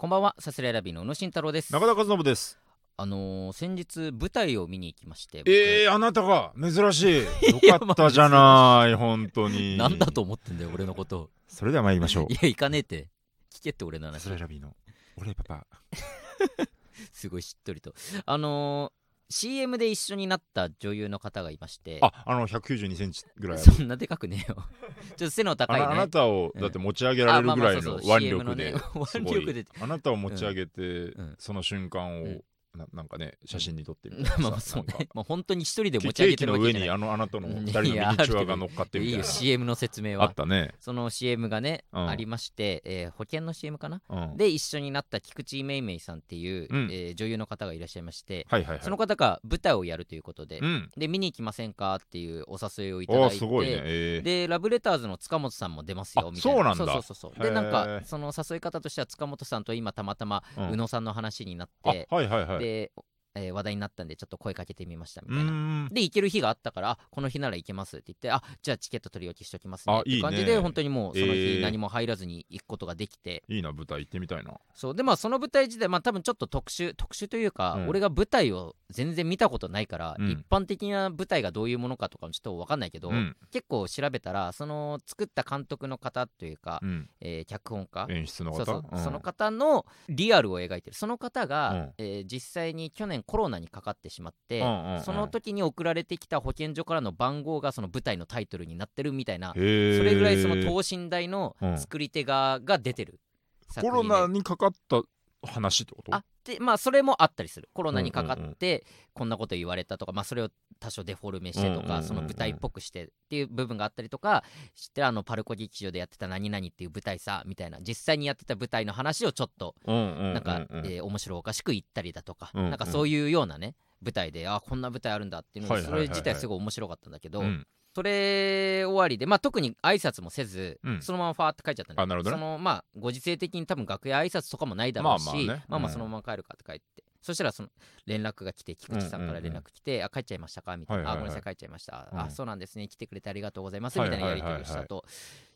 こんばんは、さすらいラビーの宇野慎太郎です。中田和信ですあのー、先日舞台を見に行きまして、僕えー、あなたが？珍しい よかったじゃない本当になんだと思ってんだよ、俺のこと。それでは参りましょう いや、行かねえって。聞けって俺の話さす。らいラビーの俺パパ すごいしっとりと。あのー、CM で一緒になった女優の方がいまして、ああの192センチぐらいそんなでかくねえよ。ちょっと背の高いね。あなたをうんだって持ち上げられるぐらいの腕力で腕力で。いあなたを持ち上げてうん。その瞬間うん。をななんかね写真に撮ってみたいな まあまあそうね。まあ本当に一人で持ケち上げてーキの上るわけじゃない。にあのあなたのうん。二人のミニチュアが乗っかってみいいよ、たいな CM の説明は。あっ。たね。その CM がね、うん。ありまして、えー保険の CM かな？うん。で一緒になった菊池めいめいさんっていう、うん。えー女優の方がいらっしゃいまして、はいはいはい。その方が舞台をやるということで、うん。で見に行きませんかっていうお誘いをいただいてすごいね。えー。でラブレターズの塚本さんも出ますよあみたいな。そうなんだ。そうそうそうそう。でへーなんかその誘い方としては塚本さんと今たまたまうん。宇野さんの話になっあて、はいはいはいで、えー話題になったんでちょっと声かけてみましたみうたいな。で行ける日があったからあこの日なら行けますって言ってあじゃあチケット取り置きしておきますね。あって感じいいね。で本当にもうそのえ日ー。何も入らずに行くことができて、いいな舞台行ってみたいな。そう。でまあその舞台自体まあ多分ちょっと特殊特殊というか、うん。俺が舞台を全然見たことないから、うん。一般的な舞台がどういうものかとかもちょっと分かんないけど、うん。結構調べたらその作った監督の方というか、うん。えー脚本家？演出の方？そうそう、うん。その方のリアルを描いてる。その方が、うん。えー実際に去年コロナにかかってしまって、その時に送られてきた保健所からの番号がその舞台のタイトルになってるみたいなそれぐらいその等身大のうん作り手側が出てる作コロナにかかった話ってこと？あでまあそれもあったりする。コロナにかかってこんなこと言われたとか、まあ、それを多少デフォルメしてとか、その舞台っぽくしてっていう部分があったりとか知ってるあのパルコ劇場でやってた何々っていう舞台さみたいな実際にやってた舞台の話をちょっとななんか、えー面白おかしく言ったりだとか、うんうんなんかそういうようなね舞台であこんな舞台あるんだっていうのそれ自体すごい面白かったんだけど、うんそれ終わりで、まあ、特に挨拶もせず、うん。そのままファーって帰っちゃったんだあなるほどね。そのまあご時世的に多分楽屋挨拶とかもないだろうしまあまあね。まあまあうん。そのまま帰るかって帰って、そしたらその連絡が来て菊池さんから連絡来て、あ帰っちゃいましたか？みたいな、はいはいはいあごめんなさい帰っちゃいました、うん。あそうなんですね。来てくれてありがとうございますみたいなやり取りをしたと、はい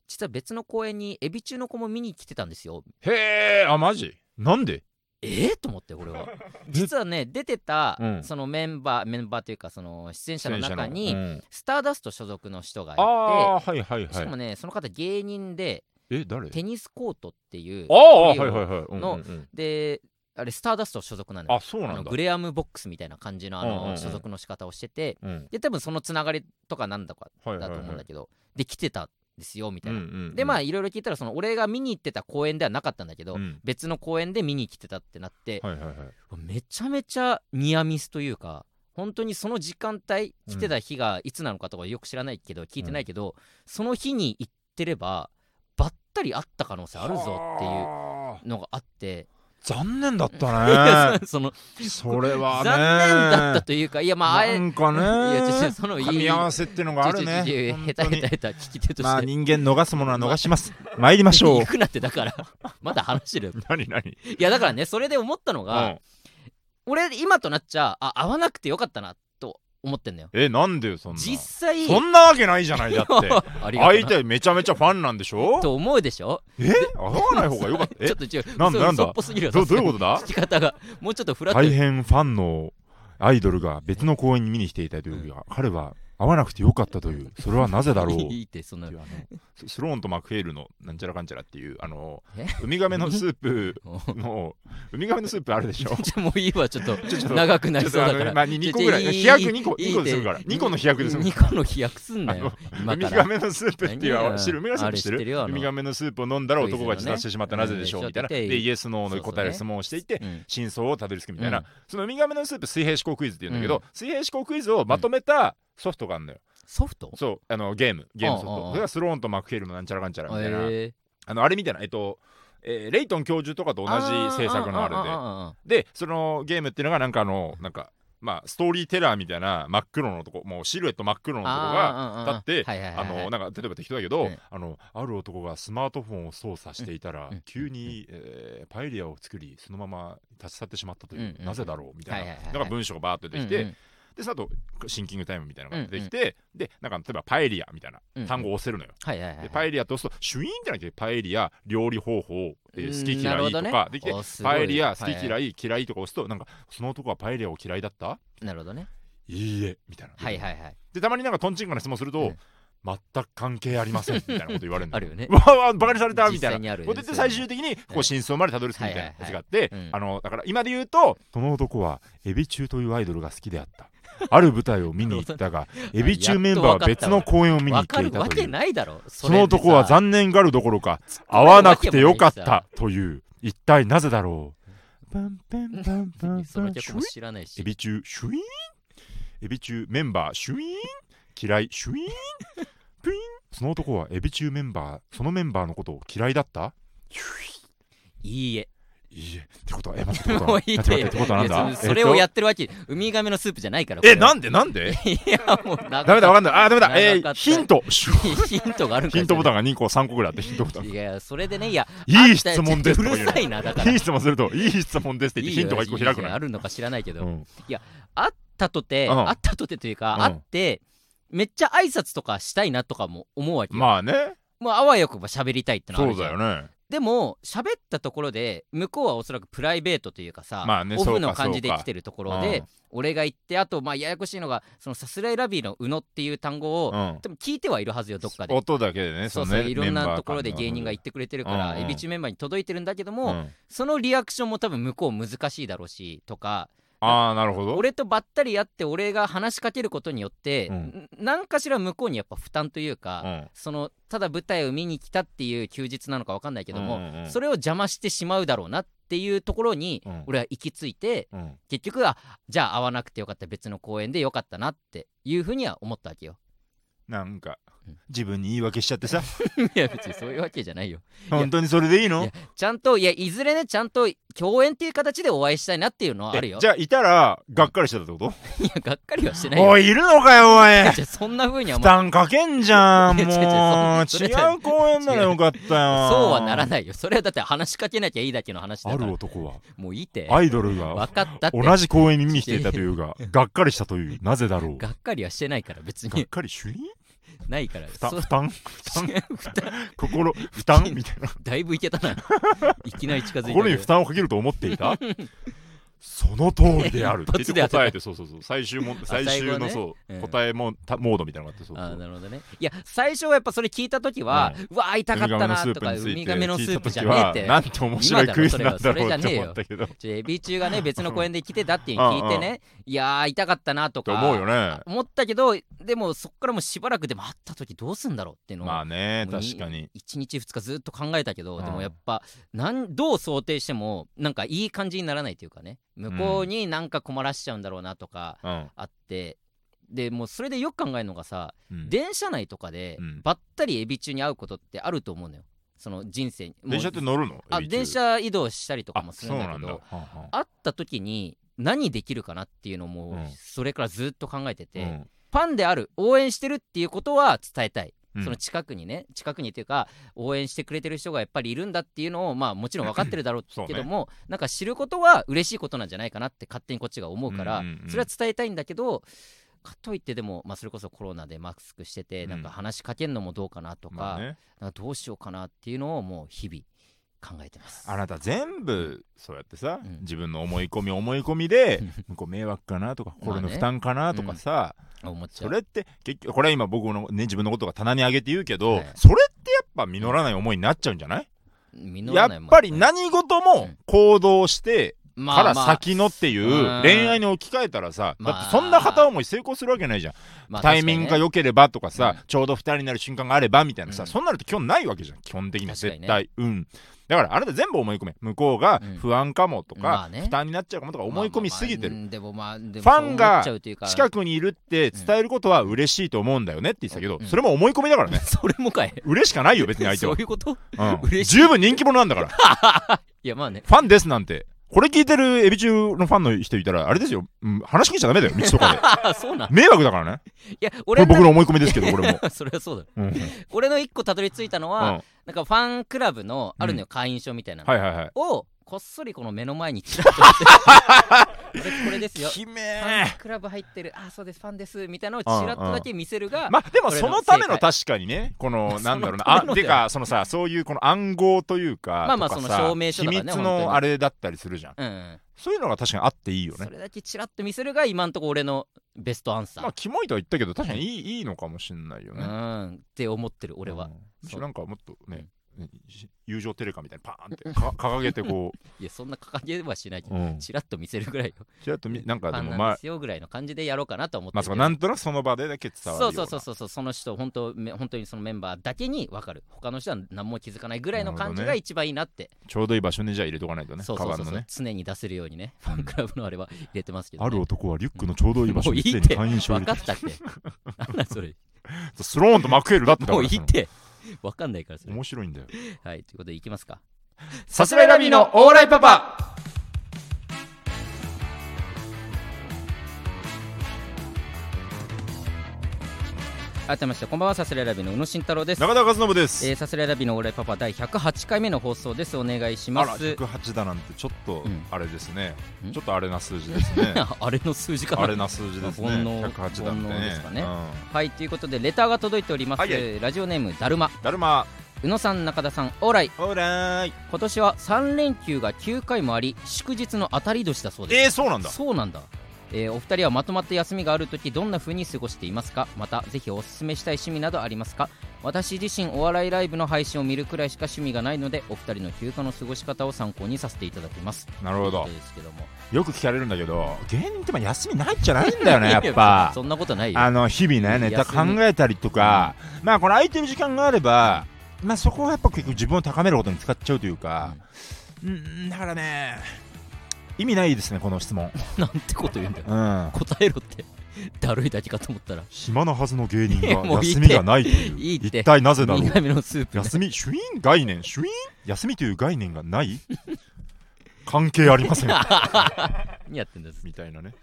実は別の公演にエビ中の子も見に来てたんですよ。へえあマジ？なんで？えー、と思って俺は。実はね出てた、うん。そのメンバーメンバーというかその出演者の中に、スターダスト所属の人がいてはいはいしかもはいねその方芸人でえ誰？テニスコートっていうああはいはいはい。のうんであれスターダスト所属なのよあそうなんグレアムボックスみたいな感じのあうんうんうん。の所属の仕方をしててうん。で多分そのつながりとかなんだかだとはいはいはい思うんだけどで来てたんですよみたいな、うんうんうん。でまあいろいろ聞いたらその俺が見に行ってた公演ではなかったんだけど、うん。別の公演で見に来てたってなって、はいはいはい。めちゃめちゃニアミスというか本当にその時間帯来てた日がいつなのかとかよく知らないけど聞いてないけど、その日に行ってればばったり会った可能性あるぞっていうはあのがあって、残念だっいたやね。そのそれはね。残念だったというかいやまああえなんかね。いやちょそのいい噛み合わせってのがあるね。下手下手下手聞き手として、まあ人間逃すものは逃します。参りましょう。行くなってだから。まだ話してる。何何？いやだからねそれで思ったのが、うん。俺今となっちゃあ会わなくてよかったなと思ってんのよ。えなんでよそんな。実際そんなわけないじゃないだって。相手めちゃめちゃファンなんでしょ？と思うでしょ？え？会わない方がよかった。え？ちょっと違う。なんだなんだ？どどういうこことだ？聞き方が。もうちょっとフラット大変ファンのアイドルが別の公演に見に来ていたというが、彼は会わなくてよかったという。それはなぜだろう。いいってそんススローンとマクフェールのなんちゃらかんちゃらっていうあのえ？ウミガメのスープ のウミガメのスープあるでしょ？じゃあもういいわちょっと長くなりそうだから。まあ、2個ぐらい。飛躍2個いい2個で済むから。2個の飛躍で済む2個の飛躍すんなよウミガメのスープっていう知るウミガメのスープ知ってるウミガメのスープを飲んだら男が自殺してしまった。なぜでしょう？うんみたいな。でイエスノーの答える質問をしていってうん。真相をたどり着くみたいな、うん。そのウミガメのスープ水平思考クイズっていうんだけど、うん。水平思考クイズをまとめたソフトがあるのよ、ソフト？そうあのゲーム。ゲームソフト。それがスローンとマクフェールのなんちゃらかんちゃらみたいな、え。あのあれみたい？なえっとえーレイトン教授とかとー同じ制作のあれで。あでそのゲームっていうのがなんかあのなんかまあストーリーテラーみたいな真っ黒のとこもうシルエット真っ黒のとこがが立ってあのなんか例えば適当だけど、うんあのある男がスマートフォンを操作していたら、うん。急に、えーパエリアを作りそのまま立ち去ってしまったという、なぜだろう？みたいな、なんか文章がバーッと出てきて、でその後シンキングタイムみたいなのが出てきて、でなんか例えばパエリアみたいな単語を押せるのよ、はいはいはいはい。でパエリアって押すとシュイーンってなきゃパエリア料理方法、えーうん好き嫌いとなるほどね。かできて、パエリアはい好き嫌い、嫌いとか押すとなんかその男はパエリアを嫌いだった？なるほどね。いいえみたいな、はいはいはい。でたまになんかトンチンカンな質問すると、うん。全く関係ありませんみたいなこと言われるの。あるよね。わあわあバカにされたみたいな。こと言って最終的にこう真相までたどり着くみたいな。やつがあって、あのだから今で言うとその男はエビ中というアイドルが好きであったある舞台を見に行ったが エビ中メンバーは別の公演を見に行わっていたという。その男は残念がるどころか会わなくてよかったという。一体なぜだろう。パンパンパンパンそパンエビ中シュイーンエビ中メンバーシュイーン嫌いシュイーンプイーンその男はエビ中メンバーそのメンバーのことを嫌いだったいいえイいいえってことはえ待って もうはい待ってってってことはなんいだやそそれをやっってるわけウミガメのスープじゃないからとえなんで？でなんで？いやもうダダメだわかんない。あダメだ。長えーかったヒント シュヒントがあるんかヒントボタンンが2個3個ぐらいあってヒントボタン。いやそれでねいやいい質問ですうとか言うの。るさいなだから。いい質問するといい質問ですって言ってヒントが1個開くの。あるのか知らないけど、うん。あったとて、うん。あったとてというか、うん。あってめっちゃ挨拶とかしたいなとかも思うわけよ、まあね。もうあわよくば喋りたいってのあそうるじゃん。だよねでも喋ったところで向こうはおそらくプライベートというかさ、まあねオフの感じで来てるところうん。で俺が言ってあとまあややこしいのがそのさすらいラビーの「宇野」っていう単語を、うん。多分聞いてはいるはずよどっかで。音だけでねそうそういろんなところで芸人が言ってくれてるから、うんうん。エビチューメンバーに届いてるんだけども、うん。そのリアクションも多分向こう難しいだろうしとかああなるほど。俺とばったり会って俺が話しかけることによって、うん。ん何かしら向こうにやっぱ負担というか、うん。そのただ舞台を見に来たっていう休日なのか分かんないけども、うんうんうん。それを邪魔してしまうだろうなっていうところに、うん。俺は行き着いてうん。結局はじゃあ会わなくてよかった。別の公演でよかったなっていうふうには思ったわけよ。なんかうん自分に言い訳しちゃってさ。いや別にそういうわけじゃないよ。本当にそれでいいの？ちゃんといやいずれねちゃんと共演っていう形でお会いしたいなっていうのはあるよ。えじゃあいたらがっかりしてたってこと？いやがっかりはしてないよ。おいいるのかよおい。いやそんなふうには負担かけんじゃん もう。違う公演ならよかったよ。そうはならないよ。それはだって話しかけなきゃいいだけの話だあから。る男は。もういいって。アイドルが分かった同じ公演に見に来ていたというががっかりしたというなぜだろう。がっかりはしてないから別がっにかりシュイーンないから。そ負担負担心負担みたいな。だいぶいけたな。いきなり近づいた心に負担をかけると思っていた？その通りである。って答えてそうそうそう。最終も最終のそう、うん。答えもたモードみたいなのがあってそうあなるほどね。いや最初はやっぱそれ聞いた時は、うわ会いたかったなとかウミガメのスープじゃねえってなんて面白いクイズなんだろうって思ったけど。エビ中がね別の公園で来てたって聞いてね。いやー会いたかったなとか。て思うよね。思ったけどでもそっからもうしばらくでも会った時どうすんだろうっていうのを、まあね確かに。1日2日ずっと考えたけど、うん。でもやっぱなんどう想定してもなんかいい感じにならないというかね向こうになんか困らしちゃうんだろうなとかうん。あって、でもうそれでよく考えるのがさ、うん。電車内とかでうん。ばったりエビ中に会うことってあると思うのよ。その人生に。電車って乗るの？あ電車移動したりとかあもするんだけどはんはん会った時に何できるかなっていうのも、うん。それからずっと考えてて、うん。ファンである応援してるっていうことは伝えたい、うんその近くにね近くにっていうか応援してくれてる人がやっぱりいるんだっていうのをまあもちろん分かってるだろうけども、なんか知ることは嬉しいことなんじゃないかなって勝手にこっちが思うから、うんうんうん。それは伝えたいんだけどかといってでも、まあ、それこそコロナでマスクしてて、うんなん。か話しかけんのもどうかなとか,、まあね。なんかどうしようかなっていうのをもう日々考えてます。あなた全部そうやってさ、うん。自分の思い込み思い込みで向 こう迷惑かなとか心の負担かなとかさ、思っちゃそうれって結局これは今僕の、ね、自分のことが棚に上げて言うけど、はい。それってやっぱ実らない思いになっちゃうんじゃない、やっぱり何事も行動してまから先のっていううん。恋愛に置き換えたらさ、まあ。だってそんな片思い成功するわけないじゃん、まあタイミングが良ければとかさ、うんちょうど二人になる瞬間があればみたいなさ、うん。そんなのって基本ないわけじゃん基本的には。絶対、うん。だからあなた全部思い込め。向こうがうん。不安かもとか、負担になっちゃうかもとか思い込みすぎてる、ファンが近くにいるって伝えることは嬉しいと思うんだよねって言ってたけど、うん。それも思い込みだからね。それもかい。嬉しかないよ別に相手は。そういうこと？うん。嬉しい。十分人気者なんだから。いやまあね。ファンですなんてこれ聞いてるエビ中のファンの人いたらあれですよ、うん話聞いちゃダメだよ道とかで。あ そうなん迷惑だからね。いやこ俺れ僕の思い込みですけどこれも、それはそうだうんうん。俺の一個たどり着いたのは、はなんかファンクラブのあるのよ、会員証みたいなの、いはいはい。をこっそりこの目の前にちらっと見せ私 これですよ。ファーンクラブ入ってる。あそうです。ファンです。みたいなのをちらっとだけ見せるが、まあでもそのための確かにねこ のなんだろうな。あてかそのさそういうこの暗号というかまあまあその証明書とかね秘密のあれだったりするじゃん。うんうん。そういうのが確かにあっていいよね。それだけちらっと見せるが今んとこ俺のベストアンサー、まあキモいとは言ったけど確かにいいいいのかもしんないよね。うん。って思ってる俺は、うん。なんかもっとね友情テレカみたいにパーンってか 掲げてこいやそんな掲げはしないけう、ど、うん、ちらっと見せるぐらいよちらっとみ なんかでもまあ。ぐらいの感じでやろうかなと思ってまあそうなんとなくその場でだけ伝わるよそううそうそうそうそうその人本当め本当にそのメンバーだけに分かる。他の人は何も気づかないぐらいの感じが一番いいなって。ちょうどいい場所にじゃあ入れとかないとねそうそうそうね。常に出せるようにねファンクラブのあれは入れてますけど、ね、ある男はリュックのちょうどいい場所に常にもういいって。会員証を入れ分かったって。なんだそれ。て スローンとマクエルだってもういいって 分かんないからそれ。面白いんだよ。はいということでいきますか。さすらいラビーのオーライパパ改めましてこんばんは。さすらいラビの宇野慎太郎です。中田和信です、えー、さすらいラビのオーライパパ第108回目の放送です。お願いします。108だなんてちょっとうん。あれですね、ん？ちょっとあれな数字ですね。あれの数字か。なあれな数字ですね。煩悩108だって煩悩ですかね。うんはいということでレターが届いております、はいはい。ラジオネームだるま。だるま。宇野さん中田さんオーライ。オーライ。今年は3連休が9回もあり祝日の当たり年だそうです。えー、そうなんだ。そうなんだ、えーお二人はまとまった休みがあるときどんな風に過ごしていますか？またぜひおすすめしたい趣味などありますか？私自身お笑いライブの配信を見るくらいしか趣味がないのでお二人の休暇の過ごし方を参考にさせていただきます。なるほど。ですけどもよく聞かれるんだけど芸人ってまあ休みないんじゃないんだよねやっぱ。そんなことないよ。あの日々ねネタ考えたりとか、まあこの空いてる時間があれば、まあそこはやっぱ結構自分を高めることに使っちゃうというか、うん、だからね意味ないですねこの質問。なんてこと言うんだよ。うん。答えろって。だるいだけかと思ったら。暇なはずの芸人が休みがないという。いいって。一体なぜだろう苦味のスープ休み？シュイン概念？シュイン休みという概念がない？関係ありません 何やってんですみたいなね。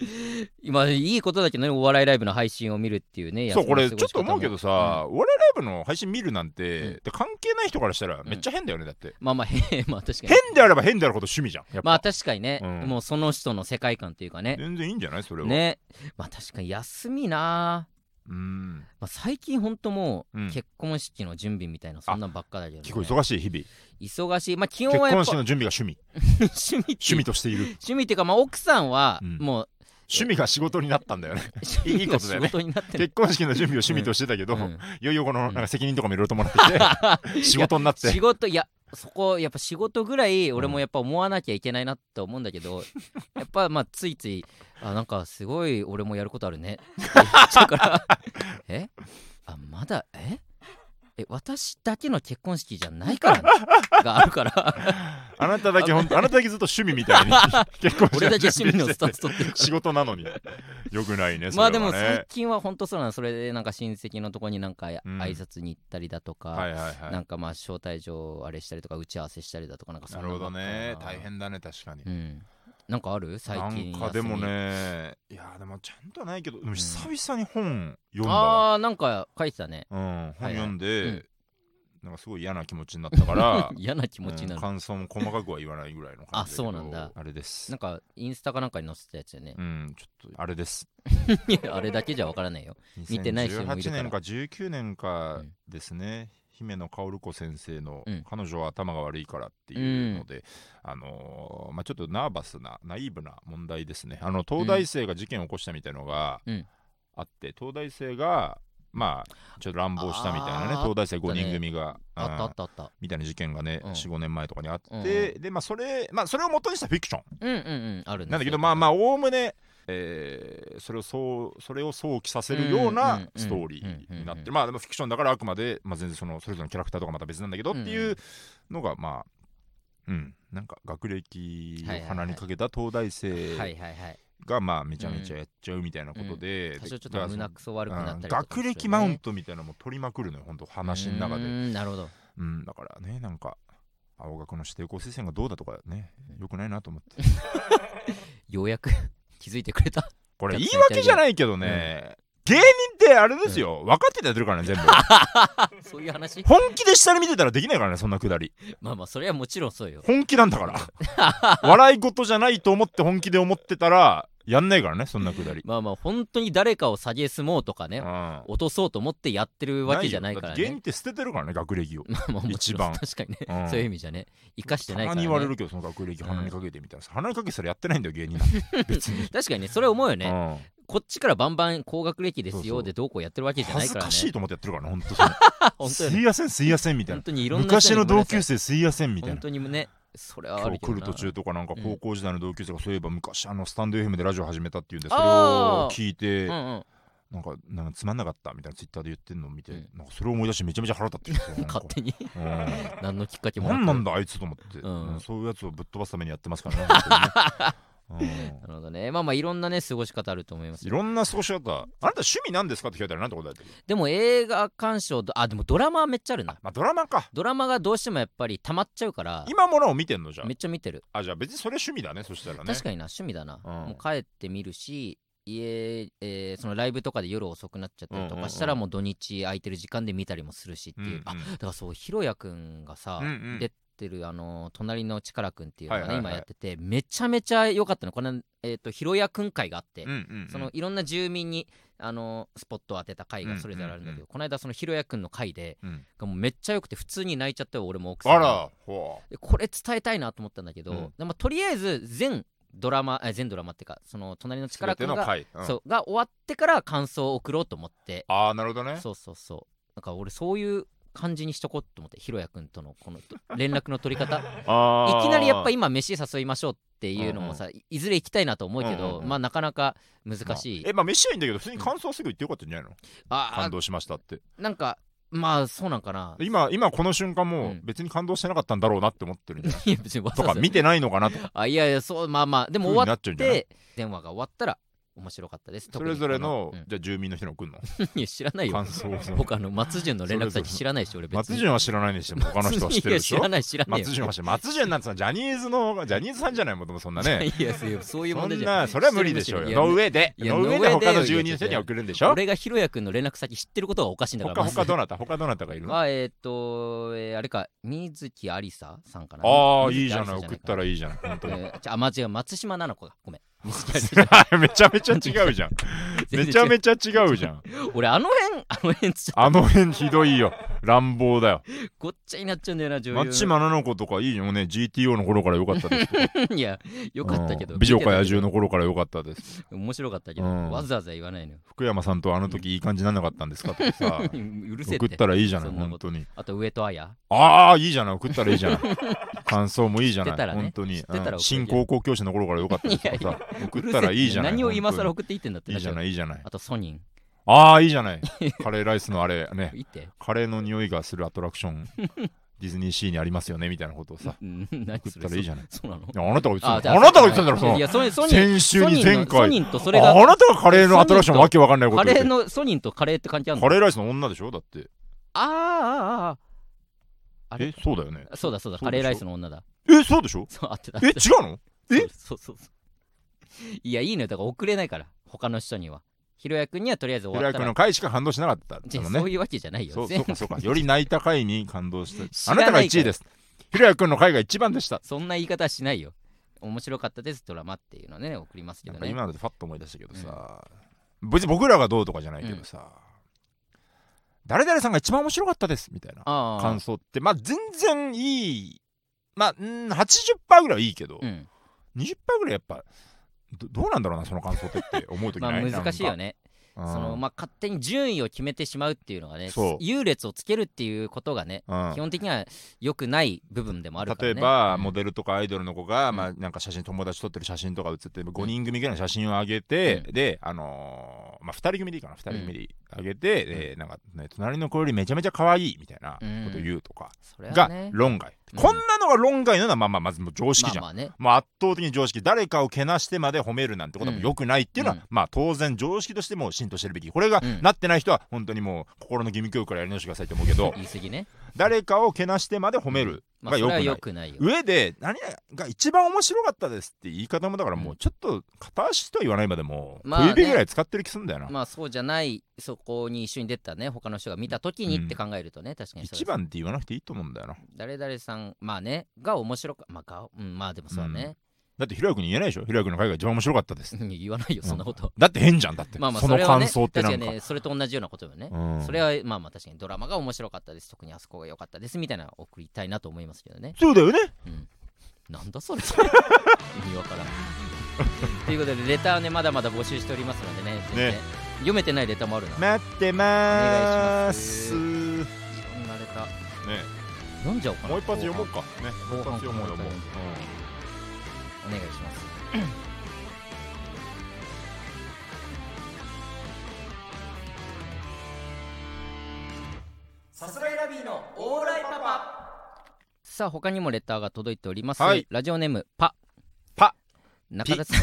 今いいことだけどねお笑いライブの配信を見るっていうねそうこれちょっと思うけどさ、お笑いライブの配信見るなんて、うん。で関係ない人からしたらめっちゃ変だよねだって。まあまあへ まあ確かに。変であれば変であるほど趣味じゃんまあ確かにね、うん。もうその人の世界観っていうかね。全然いいんじゃないそれは。ね。まあ確かに休みなうん。まあ、最近ほんともう、うん。結婚式の準備みたいなそんなんばっかだけど、ね、結構忙しい日々。忙しい。まあ基本結はやっぱ婚式の準備が趣味。趣味趣味としている。趣味っていうかまあ奥さんはうん。もう、趣味が仕事になったんだよね。いいことだよね。結婚式の準備を趣味としてたけど、うん。いよいよこのなんか責任とかもいろいろともらってきて 仕事になって。仕事いやそこやっぱ仕事ぐらい俺もやっぱ思わなきゃいけないなって思うんだけど、やっぱまあついついあなんかすごい俺もやることあるね。っ て言っちゃうから。え？あまだ？え？え私だけの結婚式じゃないからね。があるから。あなただけ本当あなただけずっと趣味みたいに。結婚式俺だけ趣味のスタンしてス取ってる仕事なのに。よくないねね。まあでも最近は本当そうなのそれでなんか親戚のとこになんか挨うん。拶に行ったりだとか、はいはいはい。なんかまあ招待状あれしたりとか打ち合わせしたりだとかなんかそなんるほどね。な大変だね確かに。うんなんかある？最近なんかでもねいやでもちゃんとはないけどでもん。久々に本読んだわ、あーなんか書いてたね。うん、本読んで、うん。なんかすごい嫌な気持ちになったから 嫌な気持ちになる、うん感想も細かくは言わないぐらいの感じあそうなんだ。あれです。なんかインスタかなんかに載せたやつよね。うんちょっとあれです。あれだけじゃわからないよ。見てない人もいるから。2018年か19年かうんですね、姫野薫子先生の、うん。彼女は頭が悪いからっていうので、あのーまあ、ちょっとナーバスなナイーブな問題ですね。あの東大生が事件を起こしたみたいのがうん。あって、東大生がまあちょっと乱暴したみたいなね東大生5あったね。人組が、あったあうんったあった。みたいな事件がね、うん。45年前とかにあって、うん。でまあそれまあそれを元にしたフィクション。うんうんうんあるんだけどまあまあおおむねえーそれをそうそれを想起させるようなストーリーになってまあでもフィクションだからあくまで、まあ、全然そのそれぞれのキャラクターとかまた別なんだけどっていうのがまあうんなんか学歴を鼻にかけた東大生がまあめちゃめちゃやっちゃうみたいなことで、多少ちょっと胸くそ悪くなったりうんとか学歴マウントみたいなのも取りまくるのよ本当話の中でなるほどうんだからねなんか青学の指定校推薦がどうだとかねよくないなと思ってようやく気づいてくれた。これ言い訳じゃないけどね、芸人ってあれですよ、分かっててやってるからね全部。そういう話？本気で下に見てたらできないからねそんなくだり。まあまあそれはもちろんそうよ。本気なんだから。笑い事じゃないと思って本気で思ってたらやんないからねそんなくだり、まあまあ本当に誰かを下げすもうとかねうん。落とそうと思ってやってるわけじゃないからよ。だって芸人ねって捨ててるからね学歴を。まあまあ一番。確かにね、うん。そういう意味じゃね。生かしてたないから、ね、まに言われるけどその学歴鼻にかけてみたいなさ、鼻にかけてたらやってないんだよ芸人 別に、確かにねそれ思うよね、うん。こっちからバンバン高学歴ですよでどうこうやってるわけじゃな恥ずいからね。かしいと思ってやってるからね本当 本当すいやせんすいやせんみたいな。本当にいろんな昔の同級生生すいやせんみたい本な当にねそれはあ今日来る途中とかなんかうん。高校時代の同級生がそういえば昔あのスタンド FM でラジオ始めたっていうんでそれあをー聞いてなんかなんかつまんなかったみたいなツイッターで言ってんのを見て、うんなんかそれを思い出してめちゃめちゃ腹立ってきてなんか。勝手に。うん。何のきっかけも何なんだあいつと思って、うん。うんそういうやつをぶっ飛ばすためにやってますからね なるほどね。まあまあいろんなね過ごし方あると思いますよ。いろんな過ごし方。あなた趣味なんですかって聞かれたらなんて答えて。るでも映画鑑賞どあでもドラマはめっちゃあるな。まあドラマか。ドラマがどうしてもやっぱり溜まっちゃうから。今ものを見てんのじゃめっちゃ見てる。ああじゃあ別にそれ趣味だねそしたらね。確かにな趣味だな、うん。もう帰ってみるし家、えーそのライブとかで夜遅くなっちゃったりとうんうんうん。かしたらもう土日空いてる時間で見たりもするしっていう、うんうんあだからそうひろやくんがさ、うんうん出てるあの隣の力くんっていうのがね、はいはいはい。今やっててめちゃめちゃ良かったの。この、えー、とひろやくん会があって、うんうんうん。そのいろんな住民にあのスポットを当てた回がそれぞれあるんだけど、うんうんこの間そのひろやくんの回でうん。がもうめっちゃ良くて普通に泣いちゃったよ俺も奥さんがあらこれ伝えたいなと思ったんだけど、うん。でもとりあえず全ドラマあ全ドラマっていうかその隣の力くんが、うん。そうが終わってから感想を送ろうと思って。ああなるほどね。そうそうそう。なんか俺そういう感じにしとこうと思ってひろやくんとのこの 連絡の取り方。いきなりやっぱ今飯誘いましょうっていうのもさ、いずれ行きたいなと思うけど、うんうんうん。まあなかなか難しい、まあえまあ飯はいいんだけど普通に感想はすぐ言ってよかったんじゃないの、あ感動しましたって。あなんかまあそうなんかな。今今この瞬間もうん。別に感動してなかったんだろうなって思ってるんじゃない？いや別にわざわざ。とか見てないのかなと。かあいやいやそうまあまあ。でも終わって電話が終わったら面白かったです。それぞれの特にこじゃあ住民の人に送るの？うんいや知らないよ。感想を。僕あの松潤の連絡先知らないし俺別に。松潤は知らないにしても他の人は知ってるでしょ？いや知らない知らないよ。松潤は知らない。松潤なんてさジャニーズのジャニーズさんじゃないもともそんなね。いやそういうそういうそん問題じゃなそれは無理でしょういやよの上で。いやの上でで他の住人の人に送るんでしょ？俺がひろやくんの連絡先知ってることがおかしいんだから他他どまなた？他どなたがいるの？あえーっとえーあれか水木有沙さんかな？あー水木いいじゃない有沙送ったらいいじゃない本当に。えーじゃあ間違う松島菜々子がごめん めちゃめちゃ違うじゃん。めちゃめちゃ違うじゃん。俺あの辺あの辺あの辺ひどいよ。乱暴だよ。ごっちゃになっちゃうんだよな女優。松島菜々子とかいいよね。GTO の頃から良かったです いやよかったけどうん。美女か野獣のの頃から良かったです。面白かったけど。うん。わざわざ言わないの。よ福山さんとあの時いい感じになんなかったんですかとかさ。うるせえっ送ってたらいいじゃない本当に。あと上戸彩ああいいじゃない。送ったらいいじゃない感想もいいじゃない。ね。本当に。新高校教師の頃から良かったですとか送ったらいいじゃない。何を今更本送っていってんだっていいじゃないいいいじゃない。あとソニン。ああいいじゃない。カレーライスのあれね。カレーの匂いがするアトラクション。ディズニーシーにありますよねみたいなことをさ。うん。何送ったらいいじゃない。そうなの？あなたが言ってたあなたが言ってたんだ。ろそのいやソニ先週に前ソ回ニンとそれがあなたがカレーのアトラクションわけわかんないことカレーのソニンとカレーって関係あるの？カレーライスの女でしょだって。あーあーあーあれ？えそうだよね。あそうだそうだ。そうでしょ？カレーライスの女だ。えそうでしょ？そうあってた。え違うの？えそうそうそうそう。いやいいのよ。だから送れないから。他の人には。ひろやくんにはとりあえず終平わったら。の回しか感動しなかったじゃそのね。そういうわけじゃないよ。そうそうかそうか。より泣いた回に感動した知らないから。あなたが1位です。平井君の回が一番でした。そんな言い方はしないよ。面白かったですドラマっていうのね送りますけどね。なんか今のでファッと思い出したけどさ、別に僕らがどうとかじゃないけどさ、誰々さんが一番面白かったですみたいな感想って。まあ全然いい。まあうん80%ぐらいはいいけど、うん。20%ぐらいやっぱどどうなんだろうなその感想ってって思う時 まあない難しいよねそのまあ勝手に順位を決めてしまうっていうのがね優劣をつけるっていうことがね基本的には良くない部分でもあるから例えねば、うん。モデルとかアイドルの子が、うん。まあ、なんか写真友達撮ってる写真とか写って5人組ぐらいの写真を上げて、うであのーまあ、2人組でいいかな2人組で上げて、でなんか、ね、隣の子よりめちゃめちゃ可愛いみたいなこと言うとかが論外、うんこんなのが論外なのはまあまあまずもう常識じゃん、まあまあね。まあ、圧倒的に常識。誰かをけなしてまで褒めるなんてことも良くないっていうのは、うん。まあ当然常識としても浸透してるべき。これがうん。なってない人は本当にもう心の義務教育からやり直してくださいと思うけど、言い過ぎね誰かをけなしてまで褒めるがよくない。よくないよ。上で何が一番面白かったですって言い方もだからもうちょっと片足とは言わないまでもまあね。小指ぐらい使ってる気すんだよな、まあそうじゃないそこに一緒に出たね他の人が見た時にって考えるとね、確かに一番って言わなくていいと思うんだよな。誰々さんまあねが面白かまあが、うん、まあでもそうだね、だってひろやくんに言えないでしょ？ひろやくんの会が一番面白かったです。言わないよそんなこと、だって変じゃんだって、まあまあそのれはね感想ってなんか。確かにねそれと同じようなことよね、うん。それはまあまあ確かにドラマが面白かったです。特にあそこが良かったですみたいなのを送りたいなと思いますけどね。そうだよね。うん。なんだそれ。意味わからん。ということでレターはねまだまだ募集しておりますのでね全然。ね読めてないレターもあるな。待ってまーす。おねいろんなレター。読んじゃおうかな。もう一発読もうか。ね。もう一発読もう読もう、お願いします。さすらいラビーのオーライパパ。さあ他にもレターが届いております、はい。ラジオネームパ。パ。中田さん。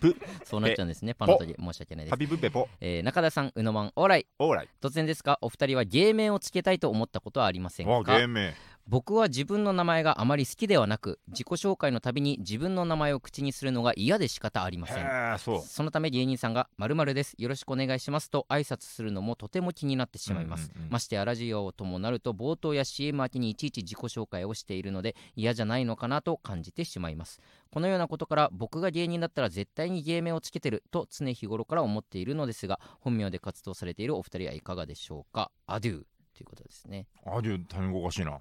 プ そうなっちゃうんですね。パの時。申し訳ないです。ハ、ビブペポ。えー中田さんうのまんオーライ。オーライ。突然ですがお二人は芸名をつけたいと思ったことはありませんわか芸名僕は自分の名前があまり好きではなく自己紹介のたびに自分の名前を口にするのが嫌で仕方ありません。そのため芸人さんが〇〇です。よろしくお願いしますと挨拶するのもとても気になってしまいます、うんうんうんましてやラジオともなると冒頭や CM 明けにいちいち自己紹介をしているので嫌じゃないのかなと感じてしまいます。このようなことから僕が芸人だったら絶対に芸名をつけてると常日頃から思っているのですが本名で活動されているお二人はいかがでしょうか？アデューということですね。アデュータイミングおかしいな。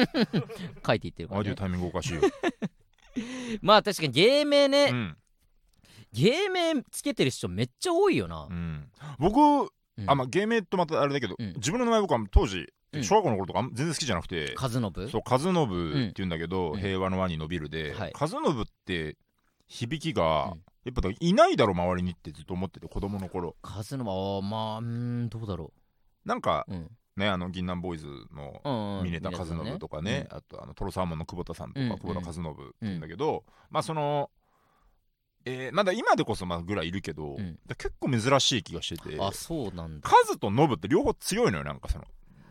書いていってるから、ね。アデュー、タイミングおかしいよ、まあ確かに芸名ね、うん。芸名つけてる人めっちゃ多いよな。う、ん、僕うん。あまあ芸名とまたあれだけど、うん。自分の名前僕は当時うん。小学校の頃とかあん全然好きじゃなくて、和信そう和信って言うんだけど、うん。平和の輪に伸びるで、はい。和信って響きが、うん。やっぱいないだろ周りにってずっと思ってて子供の頃。和信あーまあうーんどうだろなんかううんねあの銀杏ボーイズのうんうんミネタ和信とかね、あとあのトロサーモンの久保田さんとか、うんうん。久保田和信ってんだけど、まあそのえーまだ今でこそまあぐらいいるけど、うん。結構珍しい気がしててあそうなんだ。カズとノブって両方強いのよなんかその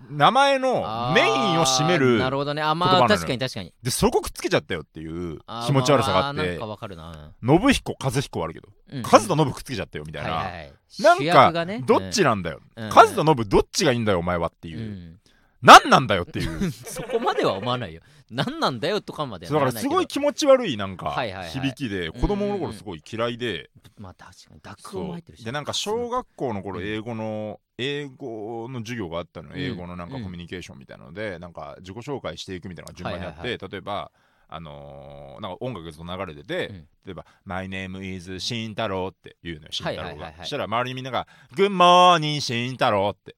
名前のメインを占めるなるほどね。あまあ確かに確かに。でそこくっつけちゃったよっていう気持ち悪さがあってまなんかわかるな。信彦和彦はあるけど、うん。カズとノブくっつけちゃったよみたいな、はいはいはい。なんかがねどっちなんだよ、うん。カズとノブどっちがいいんだよお前はっていう。う、ん何なんだよっていう。そこまでは思わないよ。何なんだよとかまでだからすごい気持ち悪いなんか響きで。子供の頃すごい嫌いで。まあ確かに濁音も入ってるしでなんか小学校の頃うん英語の英語の授業があったのうん。英語のなんかうん。コミュニケーションみたいなのでなんか自己紹介していくみたいなのが順番にあって例えばあのーなんか音楽がずっと流れててうん。例えば「My name is 慎太郎」って言うのよ慎太郎はいはいはい。はいが。そしたら周りにみんなが「Good morning 慎太郎」って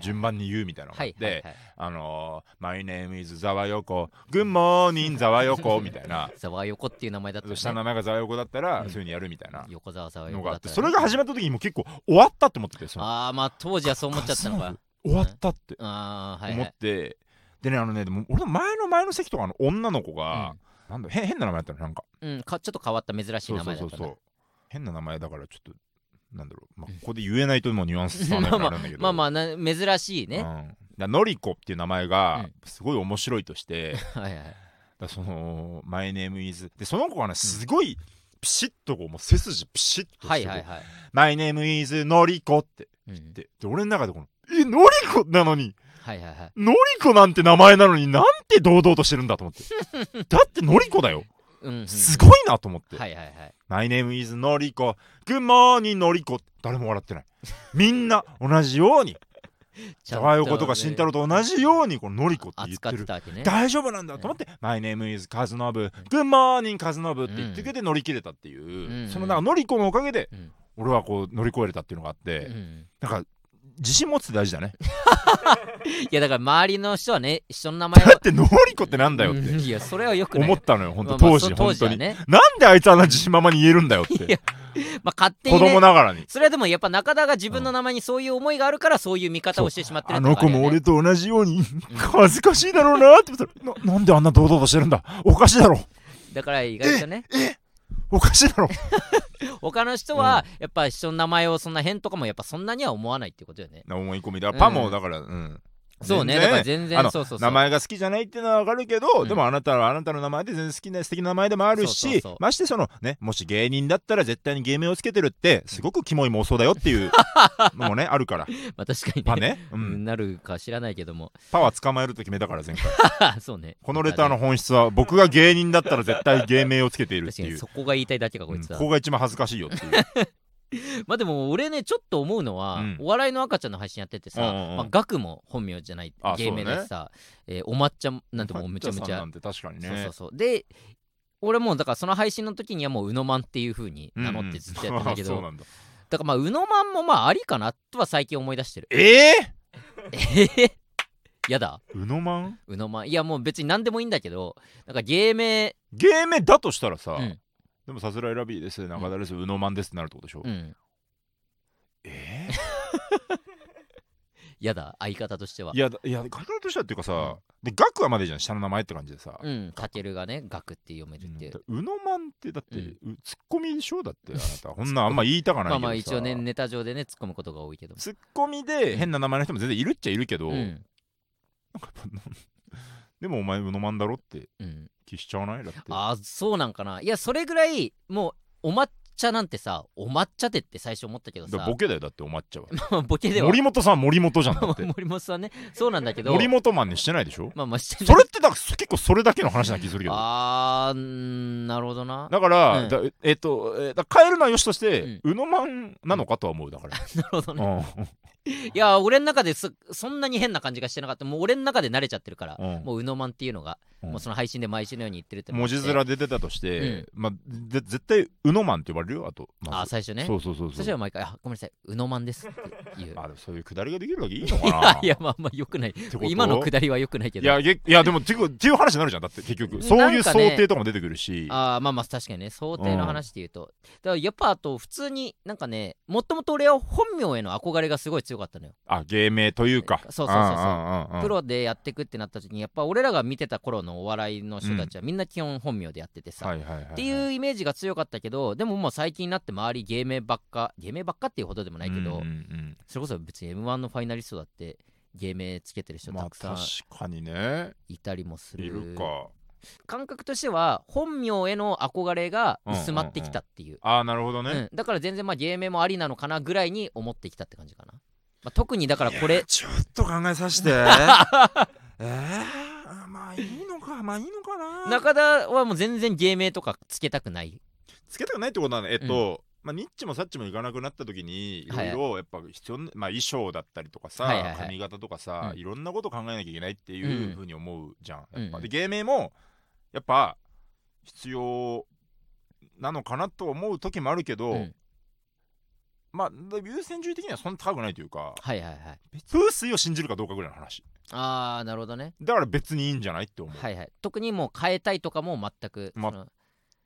順番に言うみたいなのがあってはいはいはい。あのー、My name is ざわよこ Good morning ざわよこみたいな。ざわ横っていう名前だったらね。下の名前がざわよこだったらうん。そういう風にやるみたいな。横澤ざわのがあって横だったらねそれが始まった時にもう結構終わったって思っててああまあ当時はそう思っちゃったのか。終わったって思ああはいはい。ってでねあのねでも俺の前の前の席とかの女の子がなんだ変変な名前だったのなんか。うんかちょっと変わった珍しい名前だったなそうそうそう変な名前だからちょっとなんだろう。まあここで言えないともうニュアンス伝わらないんだけど。まあまあな珍しいね。うん。だのりこっていう名前がうん。すごい面白いとして、はいはい。だその「マイネームイズでその子がねすごいピシッとこうもう背筋ピシッとしてこうはいはいはい。マイネームイズのりこってうん。言ってで俺の中でこの「えのりこなのにはいはいはい。のりこなんて名前なのになんて堂々としてるんだと思って。だってのりこだよ。うんうん。すごいなと思って。はいはいはい「マイネームイズのりこ。グッモーニンのりこ」誰も笑ってない。みんな同じように。ちゃん沢横とか慎太郎と同じようにこののりこって言扱ってるたわけね。大丈夫なんだと思って「マイネームイズカズノブグッモーニンカズノブ」って言ってくれて乗り切れたっていう、うん。そのなんかのりこのおかげでうん。俺はこう乗り越えれたっていうのがあって、うん。なんか自信持つって大事だね。いやだから周りの人はね人の名前をだってのりこってなんだよって。うん。いやそれはよく思ったのよ本まあまあ当当時そ本当に。なんであいつあんな自信ままに言えるんだよって。いやまあ勝手に子ね供ながらに。それはでもやっぱ中田が自分の名前にそういう思いがあるからそういう見方をしてしまってるね。の子も俺と同じように恥ずかしいだろうなって。思ったらななんであんな堂々としてるんだ。おかしいだろ。だから意外とねおかしいだろ。他の人はやっぱ人の名前をそんな変とかもやっぱそんなには思わないってことよね。な思い込みだ。パもだからうんそうね。全然だから全然そうそう名前が好きじゃないっていうのはわかるけど、うん。でもあなたはあなたの名前で全然好きな素敵な名前でもあるしましてそのねもし芸人だったら絶対に芸名をつけてるってすごくキモい妄想だよっていう のもねあるから。まあ確かにパねね、ううんんなるか知らないけども。パは捕まえると決めたから前回。そうね。このレターの本質は僕が芸人だったら絶対芸名をつけているっていう。そこが言いたいだけかこいつは。うんここが一番恥ずかしいよっていう まあでも俺ねちょっと思うのは、うん。お笑いの赤ちゃんの配信やっててさ、うんうんうん。まあ、ガクも本名じゃないあ芸名だしさ、えーお抹茶なんてもうめちゃめちゃ。なんて確かにね。そうそうそう。で俺もうだからその配信の時にはもううのまんっていう風に名乗ってずっとやってんだけど、そうなんだ。だからまあうのまんもまあありかなとは最近思い出してる。えええー？やだ。うのまんうのまんいやもう別に何でもいいんだけどなんか芸名。芸名だとしたらさ、うんでもさすらいラビーです。中田です、うのまんですってなるってことでしょ、うん。え？やだ相方としては。ー、いやだいや方としてはっていうかさ、でガクはまでじゃん下の名前って感じでさ、うんたけるがねガクって読めるっていう、うのまんってだって、うん。うツッコミでしょ？だってあなた。こんなんあんま言いたかないけどさ。まあまあ一応ねネタ上でね突っ込むことが多いけど。ツッコミで変な名前の人も全然いるっちゃいるけど、なん。うんかでもお前うのまんだろってうん。気しちゃわない？だって。ああそうなんかな。いやそれぐらいもうお抹茶なんてさお抹茶でって最初思ったけどさ。だからボケだよだってお抹茶は。まあボケでは。森本さん森本じゃん だって。森本さんねそうなんだけど。森本マンにしてないでしょ？まあまあしてそれってだから結構それだけの話な気するけど。あなるほどな。だから、うん。だえっと、えーだ変えるのはよしとして、うん。うのまんなのかとは思うだから、なるほどね。うんいや俺の中ですそんなに変な感じがしてなかった。もう俺の中で慣れちゃってるから、うん。もううのまんっていうのが、うん。もうその配信で毎週のように言ってるって。文字面で出てたとして、まあぜ絶対うのまんって呼ばれるよあと、まず。あ最初ね。そうそうそうそそうしたら毎回あごめんなさい。うのまんですっていう。あでもそういうくだりができるだけいいのかいな。や いやまあまあよくない。今のくだりはよくないけど。いやげいやでもっていう話になるじゃん。だって結局。そういう想定とかも出てくるし、あーまあまあ確かにね想定の話で言うと、だからやっぱあと普通になんかねもともと俺は本名への憧れがすごい強かったのよ。あ芸名というか。そうそうそうそう。プロでやってくってなった時にやっぱ俺らが見てた頃のお笑いの人たちはみんな基本本名でやっててさ、っていうイメージが強かったけどでももう最近になって周り芸名ばっか芸名ばっかっていうほどでもないけど、それこそ別に m 1のファイナリストだって芸名つけてる人まあたくさん確かにね。いたりもする,、いるか。感覚としては本名への憧れが薄まってきたっていう,、ああなるほどね、うん。だから全然まあ芸名もありなのかなぐらいに思ってきたって感じかな、まあ、特にだからこれちょっと考えさせて。えー、まあいいのかまあいいのかな。中田はもう全然芸名とかつけたくない。つけたくないってことはねえっと、まあ、ニッチもサッチもいかなくなった時にい。ろいろやっぱ必要な、まあ、衣装だったりとかさ、はいはいはい。髪型とかさ、うん。いろんなこと考えなきゃいけないっていうふうに思うじゃん、やっぱうん。で芸名もやっぱ必要なのかなと思う時もあるけど、うんまあ優先順位的にはそんな高くないというか。はいはいはい。風水を信じるかどうかぐらいの話。ああなるほどね。だから別にいいんじゃないって思う、はいはい。特にもう変えたいとかも全くまその。